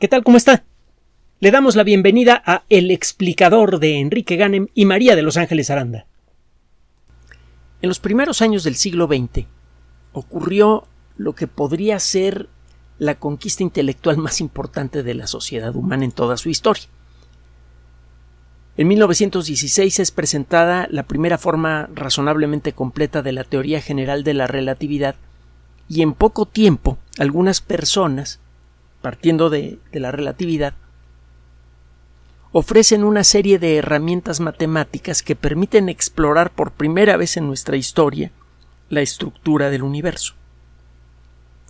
¿Qué tal? ¿Cómo está? Le damos la bienvenida a El explicador de Enrique Ganem y María de Los Ángeles Aranda. En los primeros años del siglo XX ocurrió lo que podría ser la conquista intelectual más importante de la sociedad humana en toda su historia. En 1916 es presentada la primera forma razonablemente completa de la teoría general de la relatividad y en poco tiempo algunas personas, partiendo de, la relatividad, ofrecen una serie de herramientas matemáticas que permiten explorar por primera vez en nuestra historia la estructura del universo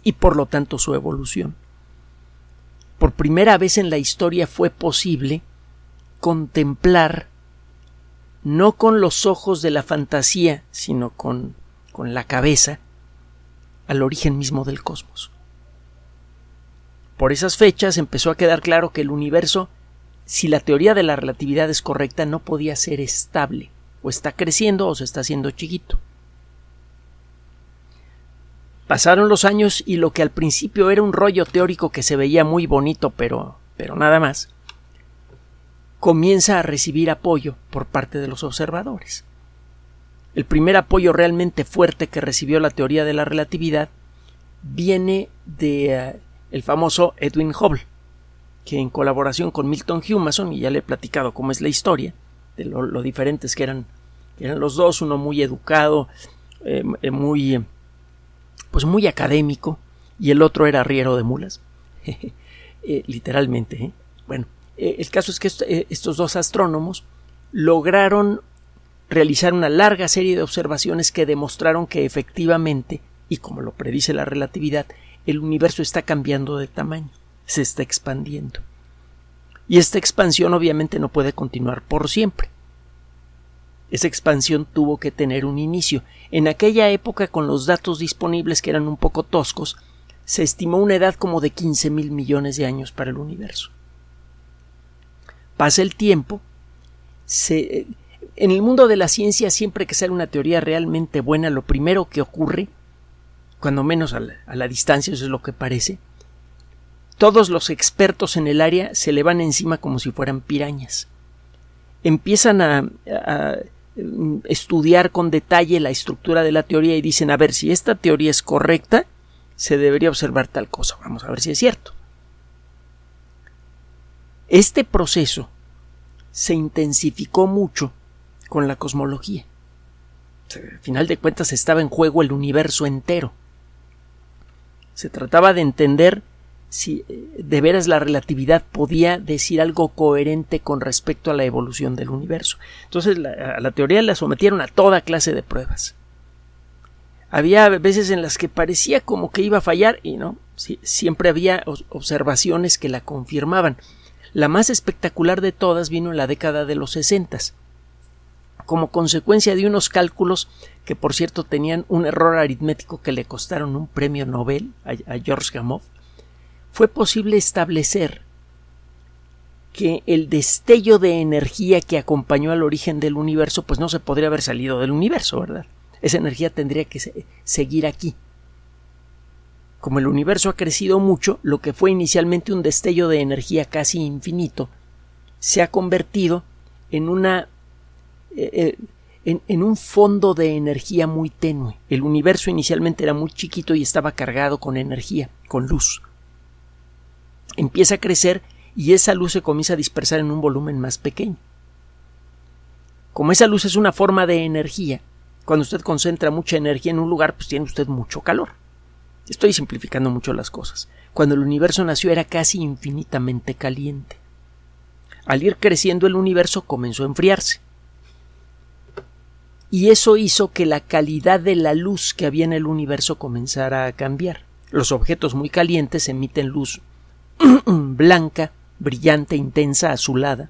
y por lo tanto su evolución. Por primera vez en la historia fue posible contemplar no con los ojos de la fantasía, sino con, con la cabeza, al origen mismo del cosmos. Por esas fechas empezó a quedar claro que el universo, si la teoría de la relatividad es correcta, no podía ser estable, o está creciendo o se está haciendo chiquito. Pasaron los años y lo que al principio era un rollo teórico que se veía muy bonito, pero, pero nada más, comienza a recibir apoyo por parte de los observadores. El primer apoyo realmente fuerte que recibió la teoría de la relatividad viene de eh, el famoso Edwin Hubble, que en colaboración con Milton Humason, y ya le he platicado cómo es la historia, de lo, diferentes que eran, eran los dos, uno muy educado, eh, eh, muy pues muy académico, y el otro era riero de mulas, literalmente. Bueno, eh, el caso es que eh, estos dos astrónomos lograron realizar una larga serie de observaciones que demostraron que efectivamente, y como lo predice la relatividad, el universo está cambiando de tamaño, se está expandiendo. Y esta expansión obviamente no puede continuar por siempre. Esa expansión tuvo que tener un inicio. En aquella época, con los datos disponibles que eran un poco toscos, se estimó una edad como de 15 mil millones de años para el universo pasa el tiempo, se, en el mundo de la ciencia siempre que sale una teoría realmente buena, lo primero que ocurre, cuando menos a la, distancia, eso es lo que parece, todos los expertos en el área se le van encima como si fueran pirañas. Empiezan a, a, estudiar con detalle la estructura de la teoría y dicen, a ver, si esta teoría es correcta, se debería observar tal cosa. Vamos a ver si es cierto. Este proceso se intensificó mucho con la cosmología. Al final de cuentas estaba en juego el universo entero. Se trataba de entender si eh, de veras la relatividad podía decir algo coherente con respecto a la evolución del universo. Entonces a la teoría la sometieron a toda clase de pruebas. Había veces en las que parecía como que iba a fallar y no, siempre había observaciones que la confirmaban. La más espectacular de todas vino en la década de los sesentas, como consecuencia de unos cálculos que por cierto tenían un error aritmético que le costaron un premio Nobel a, George Gamow, fue posible establecer que el destello de energía que acompañó al origen del universo pues no se podría haber salido del universo, ¿verdad? Esa energía tendría que seguir aquí, como el universo ha crecido mucho, lo que fue inicialmente un destello de energía casi infinito se ha convertido en una eh, en, un fondo de energía muy tenue. El universo inicialmente era muy chiquito y estaba cargado con energía, con luz. Empieza a crecer y esa luz se comienza a dispersar en un volumen más pequeño. Como esa luz es una forma de energía, cuando usted concentra mucha energía en un lugar, pues tiene usted mucho calor. Estoy simplificando mucho las cosas. Cuando el universo nació era casi infinitamente caliente. Al ir creciendo el universo comenzó a enfriarse. Y eso hizo que la calidad de la luz que había en el universo comenzara a cambiar. Los objetos muy calientes emiten luz blanca, brillante, intensa, azulada.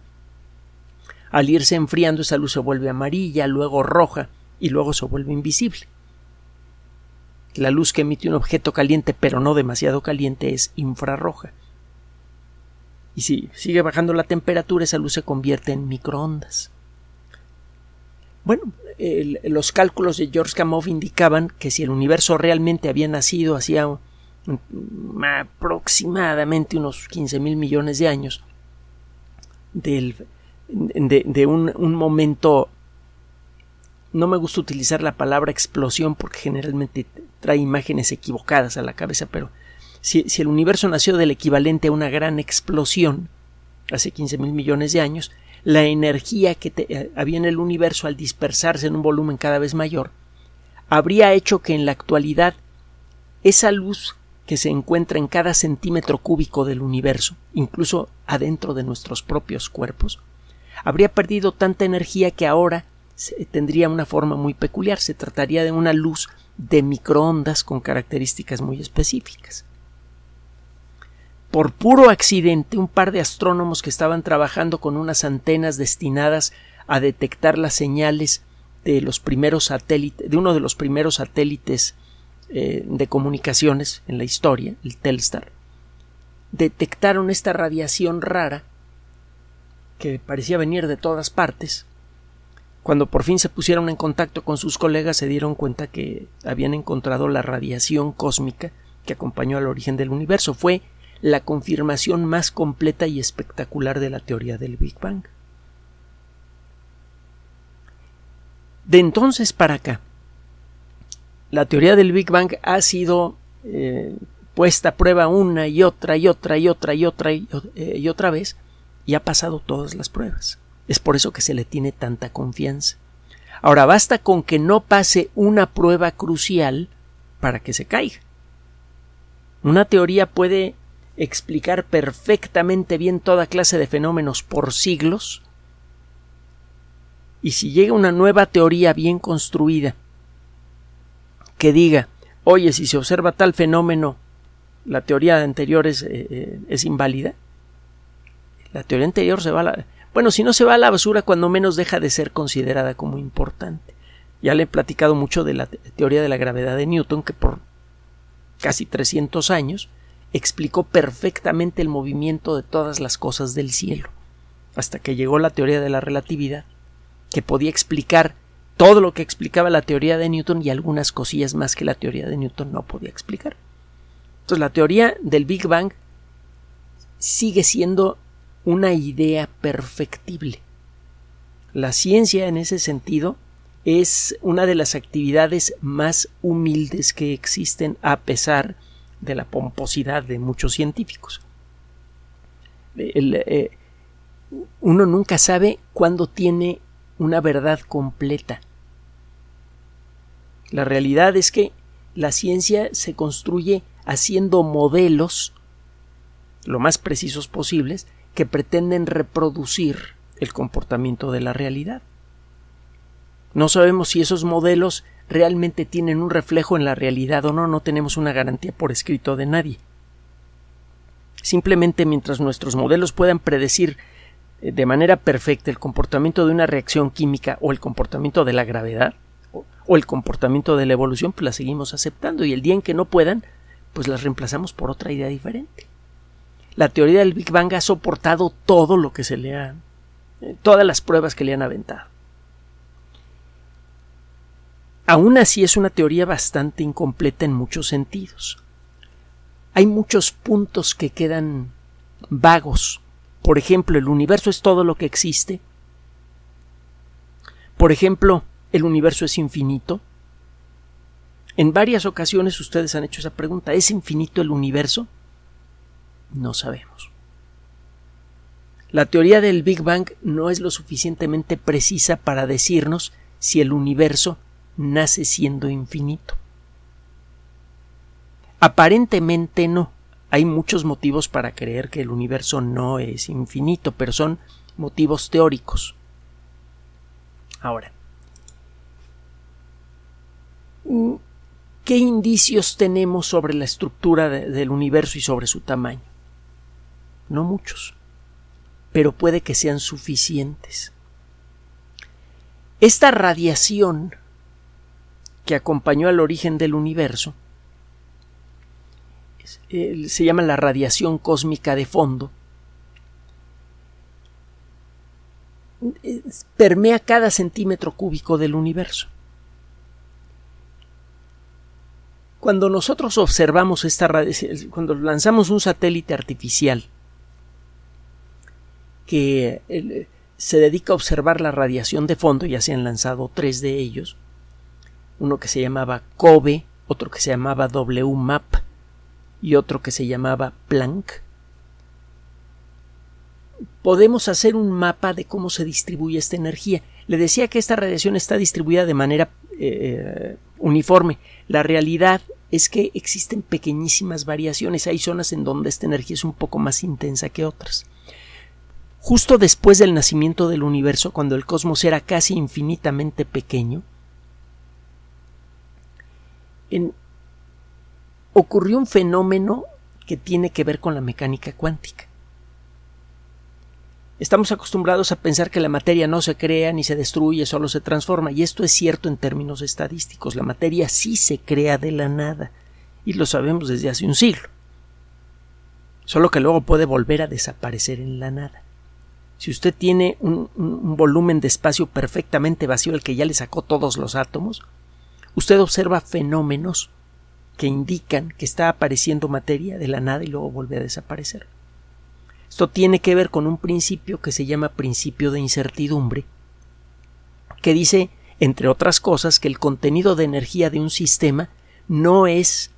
Al irse enfriando esa luz se vuelve amarilla, luego roja y luego se vuelve invisible. La luz que emite un objeto caliente pero no demasiado caliente es infrarroja. Y si sigue bajando la temperatura, esa luz se convierte en microondas. Bueno, los cálculos de George Gamow indicaban que si el universo realmente había nacido hacía aproximadamente unos 15 mil millones de años del, de, un, un, momento no me gusta utilizar la palabra explosión porque generalmente trae imágenes equivocadas a la cabeza, pero si, el universo nació del equivalente a una gran explosión hace 15 mil millones de años, la energía que eh, había en el universo al dispersarse en un volumen cada vez mayor habría hecho que en la actualidad esa luz que se encuentra en cada centímetro cúbico del universo, incluso adentro de nuestros propios cuerpos, habría perdido tanta energía que ahora tendría una forma muy peculiar. Se trataría de una luz de microondas con características muy específicas. Por puro accidente, un par de astrónomos que estaban trabajando con unas antenas destinadas a detectar las señales de los primeros satélites, de uno de los primeros satélites eh, de comunicaciones en la historia, el Telstar, detectaron esta radiación rara que parecía venir de todas partes. Cuando por fin se pusieron en contacto con sus colegas se dieron cuenta que habían encontrado la radiación cósmica que acompañó al origen del universo. Fue la confirmación más completa y espectacular de la teoría del Big Bang. De entonces para acá, la teoría del Big Bang ha sido eh, puesta a prueba una y otra y otra y otra y otra y, eh, y otra vez y ha pasado todas las pruebas. Es por eso que se le tiene tanta confianza. Ahora basta con que no pase una prueba crucial para que se caiga. Una teoría puede explicar perfectamente bien toda clase de fenómenos por siglos, y si llega una nueva teoría bien construida que diga, oye, si se observa tal fenómeno, la teoría anterior es, eh, eh, es inválida, la teoría anterior se va a la... Bueno, si no se va a la basura, cuando menos deja de ser considerada como importante. Ya le he platicado mucho de la teoría de la gravedad de Newton, que por casi 300 años explicó perfectamente el movimiento de todas las cosas del cielo, hasta que llegó la teoría de la relatividad, que podía explicar todo lo que explicaba la teoría de Newton y algunas cosillas más que la teoría de Newton no podía explicar. Entonces la teoría del Big Bang sigue siendo una idea perfectible. La ciencia en ese sentido es una de las actividades más humildes que existen a pesar de la pomposidad de muchos científicos. Eh, uno nunca sabe cuándo tiene una verdad completa. La realidad es que la ciencia se construye haciendo modelos lo más precisos posibles que pretenden reproducir el comportamiento de la realidad. No sabemos si esos modelos realmente tienen un reflejo en la realidad o no, no tenemos una garantía por escrito de nadie. Simplemente mientras nuestros modelos puedan predecir eh, de manera perfecta el comportamiento de una reacción química o el comportamiento de la gravedad o el comportamiento de la evolución, pues las seguimos aceptando y el día en que no puedan, pues las reemplazamos por otra idea diferente la teoría del Big Bang ha soportado todo lo que se le ha. Eh, todas las pruebas que le han aventado. Aún así es una teoría bastante incompleta en muchos sentidos. Hay muchos puntos que quedan vagos. Por ejemplo, el universo es todo lo que existe. Por ejemplo, el universo es infinito. En varias ocasiones ustedes han hecho esa pregunta. ¿Es infinito el universo? No sabemos. La teoría del Big Bang no es lo suficientemente precisa para decirnos si el universo nace siendo infinito. Aparentemente no. Hay muchos motivos para creer que el universo no es infinito, pero son motivos teóricos. Ahora, ¿qué indicios tenemos sobre la estructura del universo y sobre su tamaño? no muchos, pero puede que sean suficientes. Esta radiación que acompañó al origen del universo se llama la radiación cósmica de fondo. permea cada centímetro cúbico del universo. Cuando nosotros observamos esta radiación, cuando lanzamos un satélite artificial que eh, se dedica a observar la radiación de fondo, ya se han lanzado tres de ellos, uno que se llamaba COBE, otro que se llamaba WMAP y otro que se llamaba Planck, podemos hacer un mapa de cómo se distribuye esta energía. Le decía que esta radiación está distribuida de manera eh, uniforme. La realidad es que existen pequeñísimas variaciones. Hay zonas en donde esta energía es un poco más intensa que otras. Justo después del nacimiento del universo, cuando el cosmos era casi infinitamente pequeño, ocurrió un fenómeno que tiene que ver con la mecánica cuántica. Estamos acostumbrados a pensar que la materia no se crea ni se destruye, solo se transforma, y esto es cierto en términos estadísticos. La materia sí se crea de la nada, y lo sabemos desde hace un siglo. Solo que luego puede volver a desaparecer en la nada. Si usted tiene un, un volumen de espacio perfectamente vacío al que ya le sacó todos los átomos, usted observa fenómenos que indican que está apareciendo materia de la nada y luego vuelve a desaparecer. Esto tiene que ver con un principio que se llama principio de incertidumbre, que dice, entre otras cosas, que el contenido de energía de un sistema no es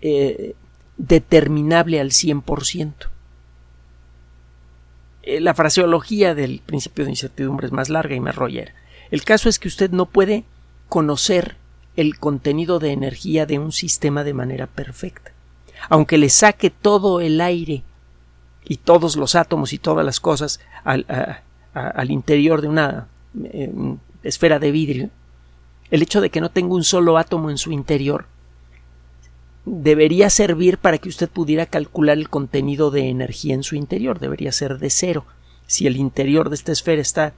eh, determinable al 100%. Eh, la fraseología del principio de incertidumbre es más larga y más rollera. El caso es que usted no puede conocer el contenido de energía de un sistema de manera perfecta. Aunque le saque todo el aire y todos los átomos y todas las cosas al, interior de una eh, esfera de vidrio, el hecho de que no tenga un solo átomo en su interior debería servir para que usted pudiera calcular el contenido de energía en su interior, debería ser de cero. Si el interior de esta esfera está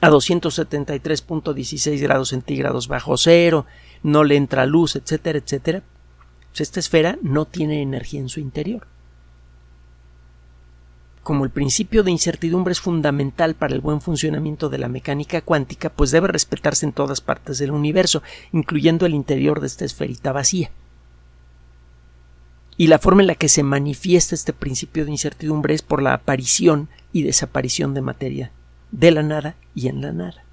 a 273.16 grados centígrados bajo cero, no le entra luz, etcétera, etcétera, pues esta esfera no tiene energía en su interior como el principio de incertidumbre es fundamental para el buen funcionamiento de la mecánica cuántica, pues debe respetarse en todas partes del universo, incluyendo el interior de esta esferita vacía. Y la forma en la que se manifiesta este principio de incertidumbre es por la aparición y desaparición de materia de la nada y en la nada.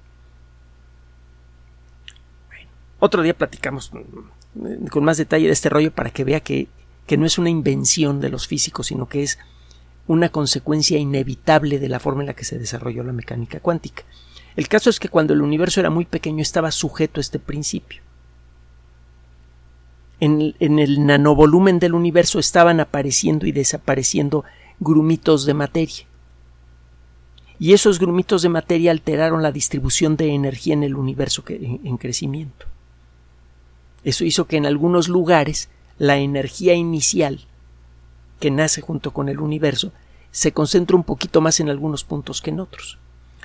otro día platicamos con más detalle de este rollo para que vea que, que no es una invención de los físicos, sino que es una consecuencia inevitable de la forma en la que se desarrolló la mecánica cuántica. El caso es que cuando el universo era muy pequeño estaba sujeto a este principio. En, en el nanovolumen del universo estaban apareciendo y desapareciendo grumitos de materia. Y esos grumitos de materia alteraron la distribución de energía en el universo en crecimiento. Eso hizo que en algunos lugares la energía inicial que nace junto con el universo se concentra un poquito más en algunos puntos que en otros.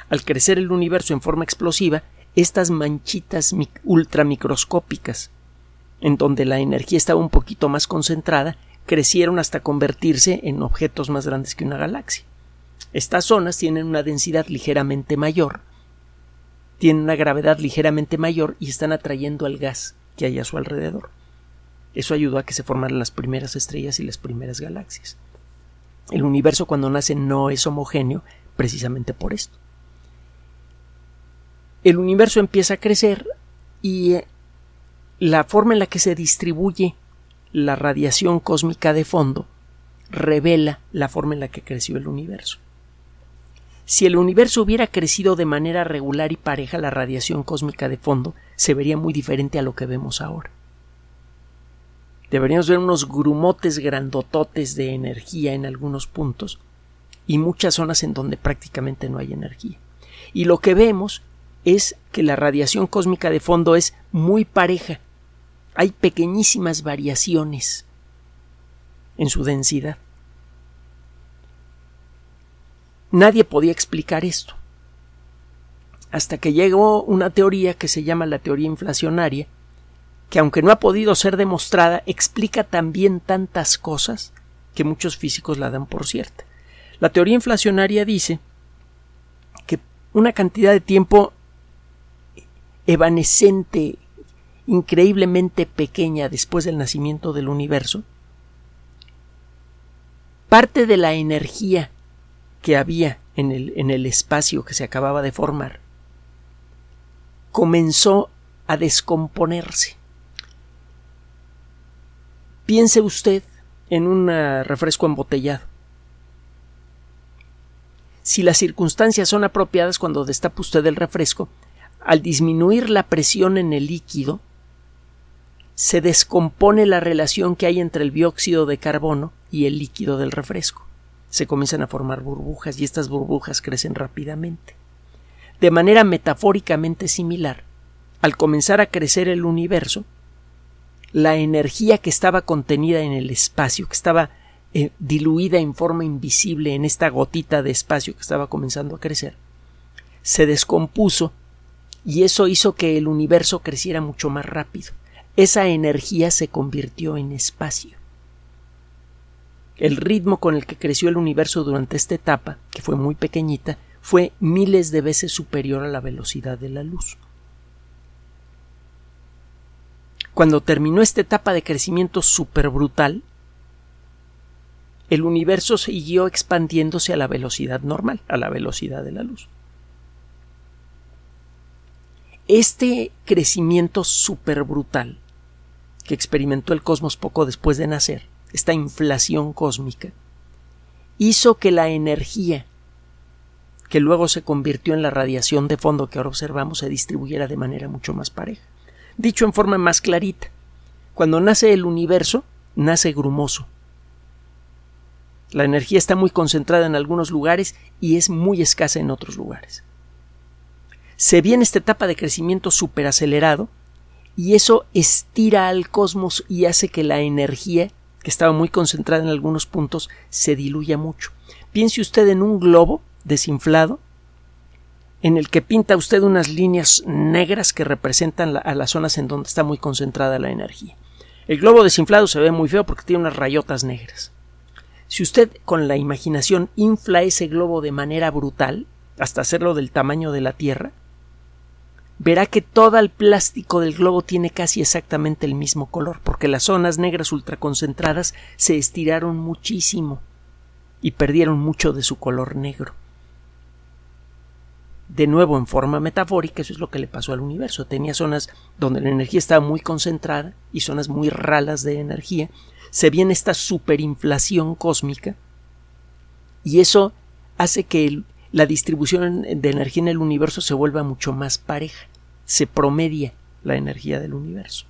Al crecer el universo en forma explosiva, estas manchitas ultramicroscópicas, en donde la energía estaba un poquito más concentrada, crecieron hasta convertirse en objetos más grandes que una galaxia. Estas zonas tienen una densidad ligeramente mayor, tienen una gravedad ligeramente mayor y están atrayendo al gas que hay a su alrededor. Eso ayudó a que se formaran las primeras estrellas y las primeras galaxias. El universo cuando nace no es homogéneo precisamente por esto. El universo empieza a crecer y eh, la forma en la que se distribuye la radiación cósmica de fondo revela la forma en la que creció el universo. Si el universo hubiera crecido de manera regular y pareja, la radiación cósmica de fondo se vería muy diferente a lo que vemos ahora deberíamos ver unos grumotes grandototes de energía en algunos puntos y muchas zonas en donde prácticamente no hay energía. Y lo que vemos es que la radiación cósmica de fondo es muy pareja. Hay pequeñísimas variaciones en su densidad. Nadie podía explicar esto. Hasta que llegó una teoría que se llama la teoría inflacionaria, que aunque no ha podido ser demostrada, explica también tantas cosas que muchos físicos la dan por cierta. La teoría inflacionaria dice que una cantidad de tiempo evanescente, increíblemente pequeña después del nacimiento del universo, parte de la energía que había en el, en el espacio que se acababa de formar comenzó a descomponerse. Piense usted en un refresco embotellado. Si las circunstancias son apropiadas cuando destapa usted el refresco, al disminuir la presión en el líquido, se descompone la relación que hay entre el dióxido de carbono y el líquido del refresco. Se comienzan a formar burbujas y estas burbujas crecen rápidamente. De manera metafóricamente similar, al comenzar a crecer el universo, la energía que estaba contenida en el espacio, que estaba eh, diluida en forma invisible en esta gotita de espacio que estaba comenzando a crecer, se descompuso y eso hizo que el universo creciera mucho más rápido. Esa energía se convirtió en espacio. El ritmo con el que creció el universo durante esta etapa, que fue muy pequeñita, fue miles de veces superior a la velocidad de la luz. Cuando terminó esta etapa de crecimiento super brutal, el universo siguió expandiéndose a la velocidad normal, a la velocidad de la luz. Este crecimiento super brutal que experimentó el cosmos poco después de nacer, esta inflación cósmica, hizo que la energía que luego se convirtió en la radiación de fondo que ahora observamos se distribuyera de manera mucho más pareja. Dicho en forma más clarita, cuando nace el universo, nace grumoso. La energía está muy concentrada en algunos lugares y es muy escasa en otros lugares. Se viene esta etapa de crecimiento superacelerado y eso estira al cosmos y hace que la energía, que estaba muy concentrada en algunos puntos, se diluya mucho. Piense usted en un globo desinflado en el que pinta usted unas líneas negras que representan a las zonas en donde está muy concentrada la energía. El globo desinflado se ve muy feo porque tiene unas rayotas negras. Si usted con la imaginación infla ese globo de manera brutal, hasta hacerlo del tamaño de la Tierra, verá que todo el plástico del globo tiene casi exactamente el mismo color, porque las zonas negras ultraconcentradas se estiraron muchísimo y perdieron mucho de su color negro. De nuevo, en forma metafórica, eso es lo que le pasó al universo. Tenía zonas donde la energía estaba muy concentrada y zonas muy ralas de energía. Se viene esta superinflación cósmica y eso hace que la distribución de energía en el universo se vuelva mucho más pareja, se promedia la energía del universo.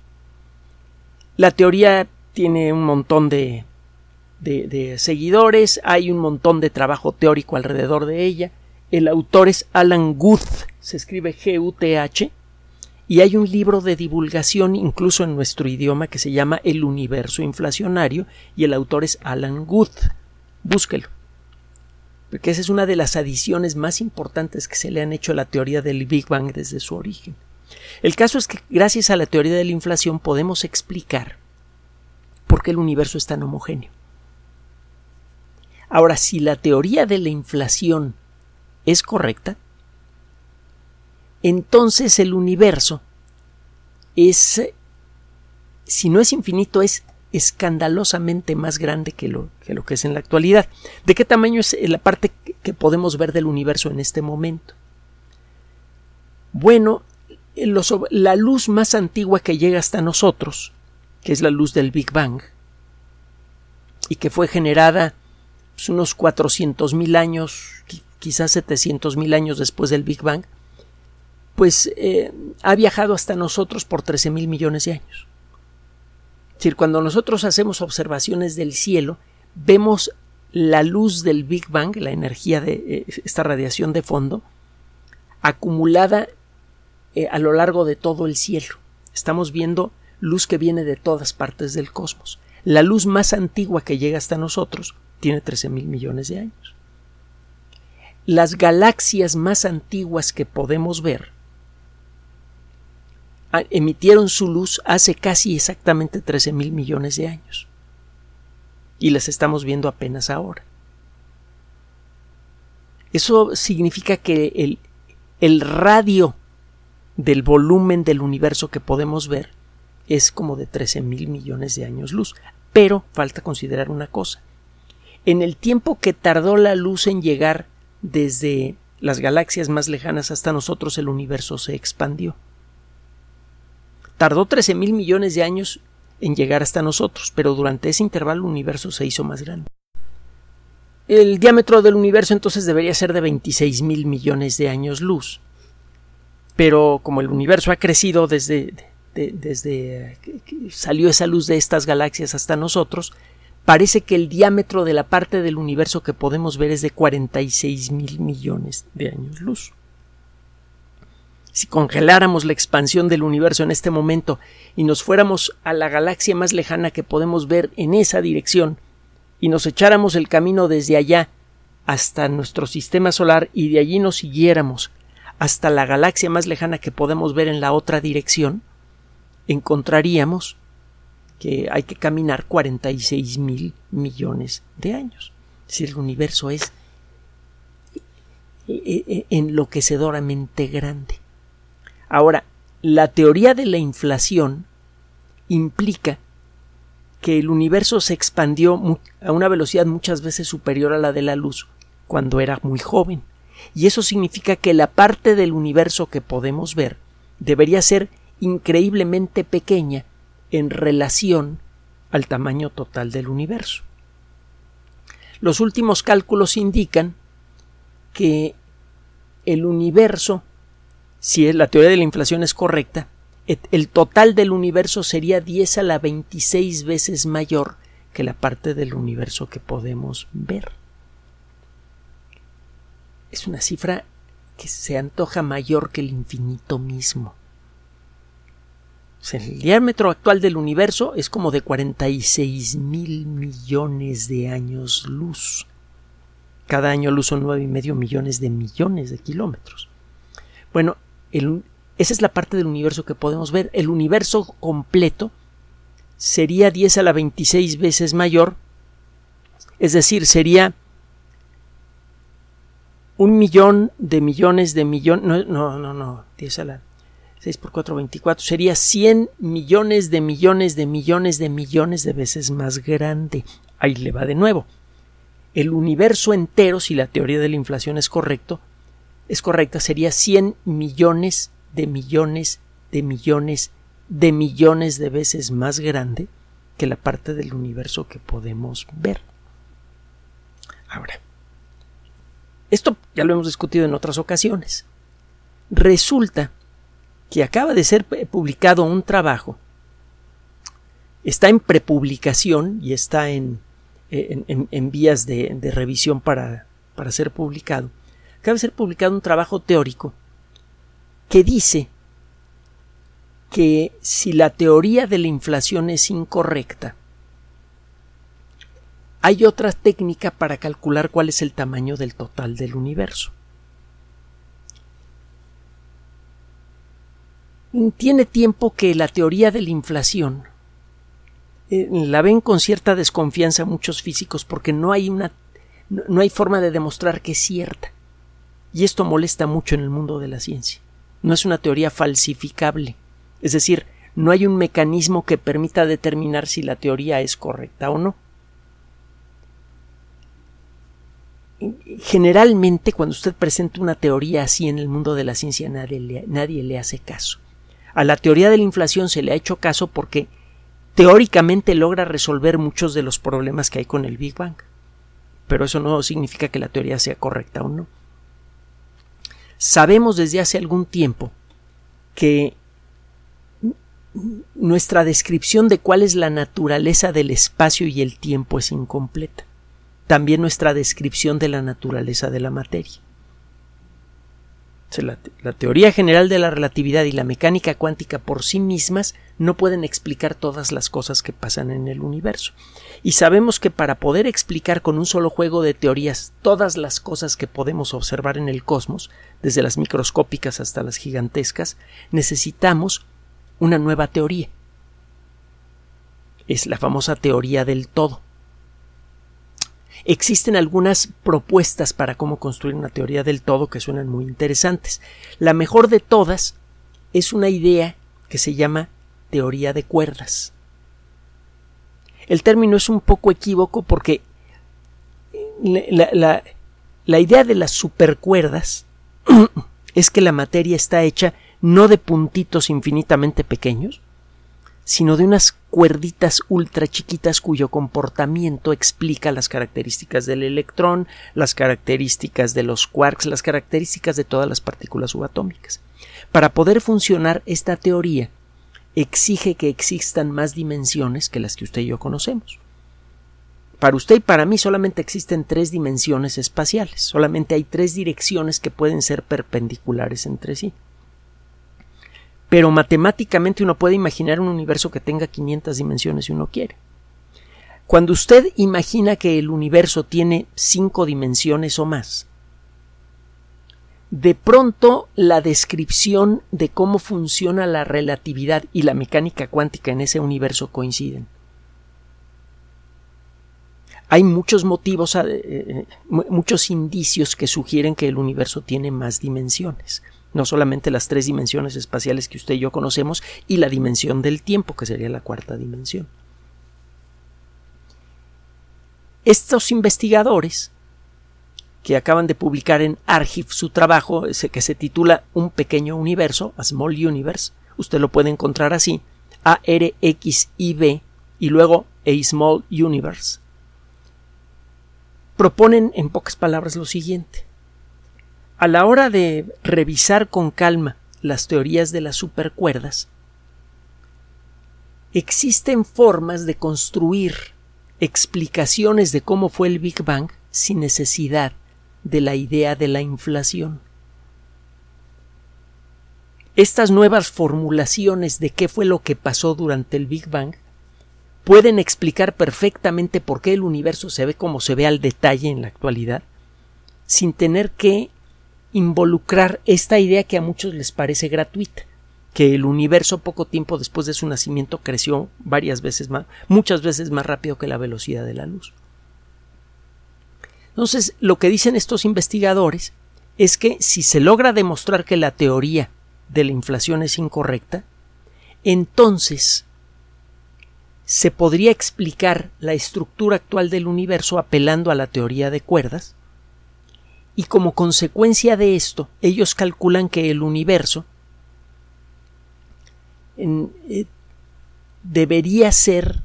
La teoría tiene un montón de, de, seguidores, hay un montón de trabajo teórico alrededor de ella. El autor es Alan Guth, se escribe G-U-T-H, y hay un libro de divulgación incluso en nuestro idioma que se llama El universo inflacionario y el autor es Alan Guth. Búsquelo porque esa es una de las adiciones más importantes que se le han hecho a la teoría del Big Bang desde su origen. El caso es que gracias a la teoría de la inflación podemos explicar por qué el universo es tan homogéneo. Ahora, si la teoría de la inflación es correcta, entonces el universo es, si no es infinito, es escandalosamente más grande que lo, que es en la actualidad. ¿De qué tamaño es la parte que podemos ver del universo en este momento? Bueno, la luz más antigua que llega hasta nosotros, que es la luz del Big Bang, y que fue generada pues, unos 400.000 años, quizás 700.000 años después del Big Bang, pues eh, ha viajado hasta nosotros por 13.000 millones de años. Decir, cuando nosotros hacemos observaciones del cielo, vemos la luz del Big Bang, la energía de eh, esta radiación de fondo, acumulada eh, a lo largo de todo el cielo. Estamos viendo luz que viene de todas partes del cosmos. La luz más antigua que llega hasta nosotros tiene 13 mil millones de años. Las galaxias más antiguas que podemos ver emitieron su luz hace casi exactamente 13 mil millones de años. Y las estamos viendo apenas ahora. Eso significa que el, el radio del volumen del universo que podemos ver es como de 13 mil millones de años luz. Pero falta considerar una cosa. En el tiempo que tardó la luz en llegar desde las galaxias más lejanas hasta nosotros, el universo se expandió. Tardó 13 mil millones de años en llegar hasta nosotros, pero durante ese intervalo el universo se hizo más grande. El diámetro del universo entonces debería ser de 26 mil millones de años luz. Pero como el universo ha crecido desde, desde que salió esa luz de estas galaxias hasta nosotros, parece que el diámetro de la parte del universo que podemos ver es de 46 mil millones de años luz. Si congeláramos la expansión del universo en este momento y nos fuéramos a la galaxia más lejana que podemos ver en esa dirección y nos echáramos el camino desde allá hasta nuestro sistema solar y de allí nos siguiéramos hasta la galaxia más lejana que podemos ver en la otra dirección, encontraríamos que hay que caminar 46 mil millones de años. Si el universo es eh, eh, enloquecedoramente grande. Ahora, la teoría de la inflación implica que el universo se expandió a una velocidad muchas veces superior a la de la luz cuando era muy joven. Y eso significa que la parte del universo que podemos ver debería ser increíblemente pequeña en relación al tamaño total del universo. Los últimos cálculos indican que el universo si la teoría de la inflación es correcta, el total del universo sería 10 a la 26 veces mayor que la parte del universo que podemos ver. Es una cifra que se antoja mayor que el infinito mismo. el diámetro actual del universo es como de 46 mil millones de años luz. Cada año luz son nueve y medio millones de millones de kilómetros. Bueno, esa es la parte del universo que podemos ver. El universo completo sería 10 a la 26 veces mayor, es decir, sería un millón de millones de millones, no, no, no, no, 10 a la 6 por 4, 24, sería 100 millones de millones de millones de millones de veces más grande. Ahí le va de nuevo. El universo entero, si la teoría de la inflación es correcto, es correcta, sería 100 millones de millones de millones de millones de veces más grande que la parte del universo que podemos ver. Ahora, esto ya lo hemos discutido en otras ocasiones. Resulta que acaba de ser publicado un trabajo, está en prepublicación y está en, en, vías de, de revisión para, para ser publicado, acaba de ser publicado un trabajo teórico que dice que si la teoría de la inflación es incorrecta, hay otra técnica para calcular cuál es el tamaño del total del universo. Tiene tiempo que la teoría de la inflación eh, la ven con cierta desconfianza muchos físicos porque no hay una no hay forma de demostrar que es cierta. Y esto molesta mucho en el mundo de la ciencia. No es una teoría falsificable. Es decir, no hay un mecanismo que permita determinar si la teoría es correcta o no. Generalmente, cuando usted presenta una teoría así en el mundo de la ciencia, nadie le, nadie le hace caso. A la teoría de la inflación se le ha hecho caso porque teóricamente logra resolver muchos de los problemas que hay con el Big Bang. Pero eso no significa que la teoría sea correcta o no. Sabemos desde hace algún tiempo que nuestra descripción de cuál es la naturaleza del espacio y el tiempo es incompleta. También nuestra descripción de la naturaleza de la materia. La, teoría general de la relatividad y la mecánica cuántica por sí mismas no pueden explicar todas las cosas que pasan en el universo. Y sabemos que para poder explicar con un solo juego de teorías todas las cosas que podemos observar en el cosmos, desde las microscópicas hasta las gigantescas, necesitamos una nueva teoría. Es la famosa teoría del todo. Existen algunas propuestas para cómo construir una teoría del todo que suenan muy interesantes. La mejor de todas es una idea que se llama teoría de cuerdas. El término es un poco equívoco porque la, la idea de las supercuerdas es que la materia está hecha no de puntitos infinitamente pequeños, sino de unas cuerditas ultra chiquitas cuyo comportamiento explica las características del electrón, las características de los quarks, las características de todas las partículas subatómicas. Para poder funcionar esta teoría exige que existan más dimensiones que las que usted y yo conocemos. Para usted y para mí solamente existen tres dimensiones espaciales, solamente hay tres direcciones que pueden ser perpendiculares entre sí. Pero matemáticamente uno puede imaginar un universo que tenga 500 dimensiones si uno quiere. Cuando usted imagina que el universo tiene cinco dimensiones o más, de pronto la descripción de cómo funciona la relatividad y la mecánica cuántica en ese universo coinciden. Hay muchos motivos, eh, eh, muchos indicios que sugieren que el universo tiene más dimensiones, no solamente las tres dimensiones espaciales que usted y yo conocemos y la dimensión del tiempo, que sería la cuarta dimensión. Estos investigadores que acaban de publicar en Archive su trabajo que se titula Un pequeño universo, A Small Universe. Usted lo puede encontrar así, A-R-X-I-B y luego A Small Universe. Proponen en pocas palabras lo siguiente. A la hora de revisar con calma las teorías de las supercuerdas, existen formas de construir explicaciones de cómo fue el Big Bang sin necesidad de la idea de la inflación. Estas nuevas formulaciones de qué fue lo que pasó durante el Big Bang pueden explicar perfectamente por qué el universo se ve como se ve al detalle en la actualidad, sin tener que involucrar esta idea que a muchos les parece gratuita, que el universo poco tiempo después de su nacimiento creció varias veces más, muchas veces más rápido que la velocidad de la luz. Entonces, lo que dicen estos investigadores es que si se logra demostrar que la teoría de la inflación es incorrecta, entonces se podría explicar la estructura actual del universo apelando a la teoría de cuerdas, y como consecuencia de esto, ellos calculan que el universo eh, debería ser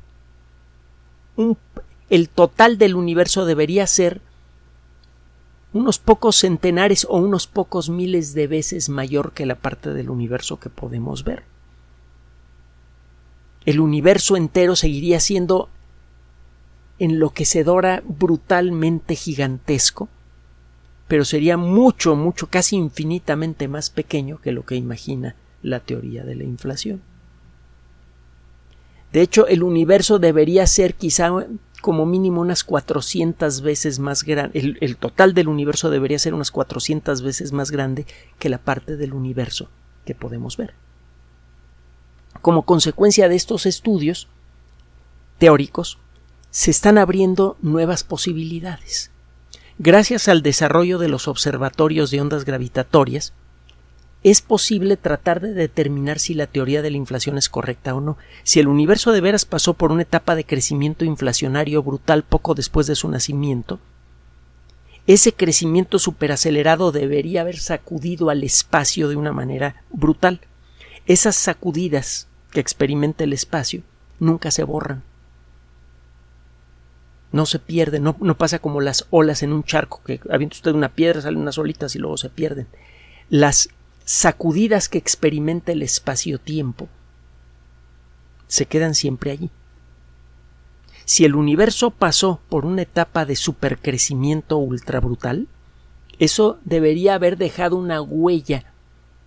el total del universo debería ser unos pocos centenares o unos pocos miles de veces mayor que la parte del universo que podemos ver. El universo entero seguiría siendo enloquecedora, brutalmente gigantesco, pero sería mucho, mucho, casi infinitamente más pequeño que lo que imagina la teoría de la inflación. De hecho, el universo debería ser quizá como mínimo unas 400 veces más grande, el, total del universo debería ser unas 400 veces más grande que la parte del universo que podemos ver. Como consecuencia de estos estudios teóricos, se están abriendo nuevas posibilidades. Gracias al desarrollo de los observatorios de ondas gravitatorias, es posible tratar de determinar si la teoría de la inflación es correcta o no. Si el universo de veras pasó por una etapa de crecimiento inflacionario brutal poco después de su nacimiento, ese crecimiento superacelerado debería haber sacudido al espacio de una manera brutal. Esas sacudidas que experimenta el espacio nunca se borran. No se pierden, no, no pasa como las olas en un charco, que avienta usted una piedra, salen unas olitas y luego se pierden. Las sacudidas que experimenta el espacio-tiempo se quedan siempre allí. Si el universo pasó por una etapa de supercrecimiento ultra brutal, eso debería haber dejado una huella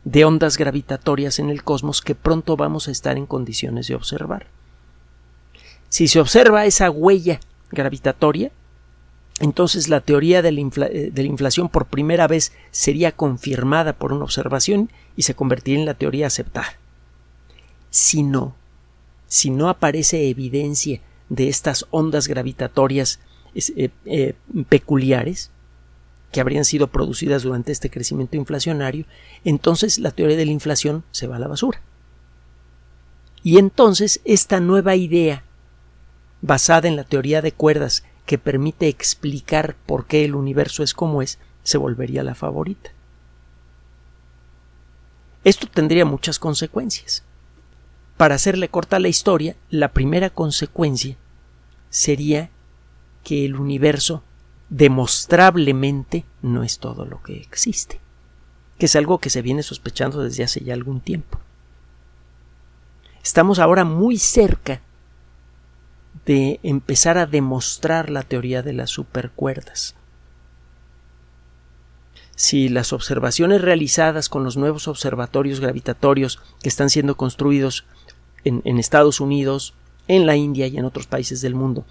de ondas gravitatorias en el cosmos que pronto vamos a estar en condiciones de observar. Si se observa esa huella gravitatoria, entonces la teoría de la, eh, de la, inflación por primera vez sería confirmada por una observación y se convertiría en la teoría aceptada. Si no, si no aparece evidencia de estas ondas gravitatorias eh, eh, peculiares que habrían sido producidas durante este crecimiento inflacionario, entonces la teoría de la inflación se va a la basura. Y entonces esta nueva idea, basada en la teoría de cuerdas, que permite explicar por qué el universo es como es, se volvería la favorita. Esto tendría muchas consecuencias. Para hacerle corta la historia, la primera consecuencia sería que el universo demostrablemente no es todo lo que existe, que es algo que se viene sospechando desde hace ya algún tiempo. Estamos ahora muy cerca de empezar a demostrar la teoría de las supercuerdas. Si las observaciones realizadas con los nuevos observatorios gravitatorios que están siendo construidos en, Estados Unidos, en la India y en otros países del mundo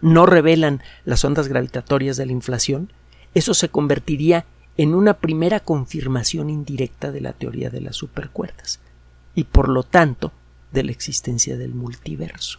no revelan las ondas gravitatorias de la inflación, eso se convertiría en una primera confirmación indirecta de la teoría de las supercuerdas y por lo tanto de la existencia del multiverso.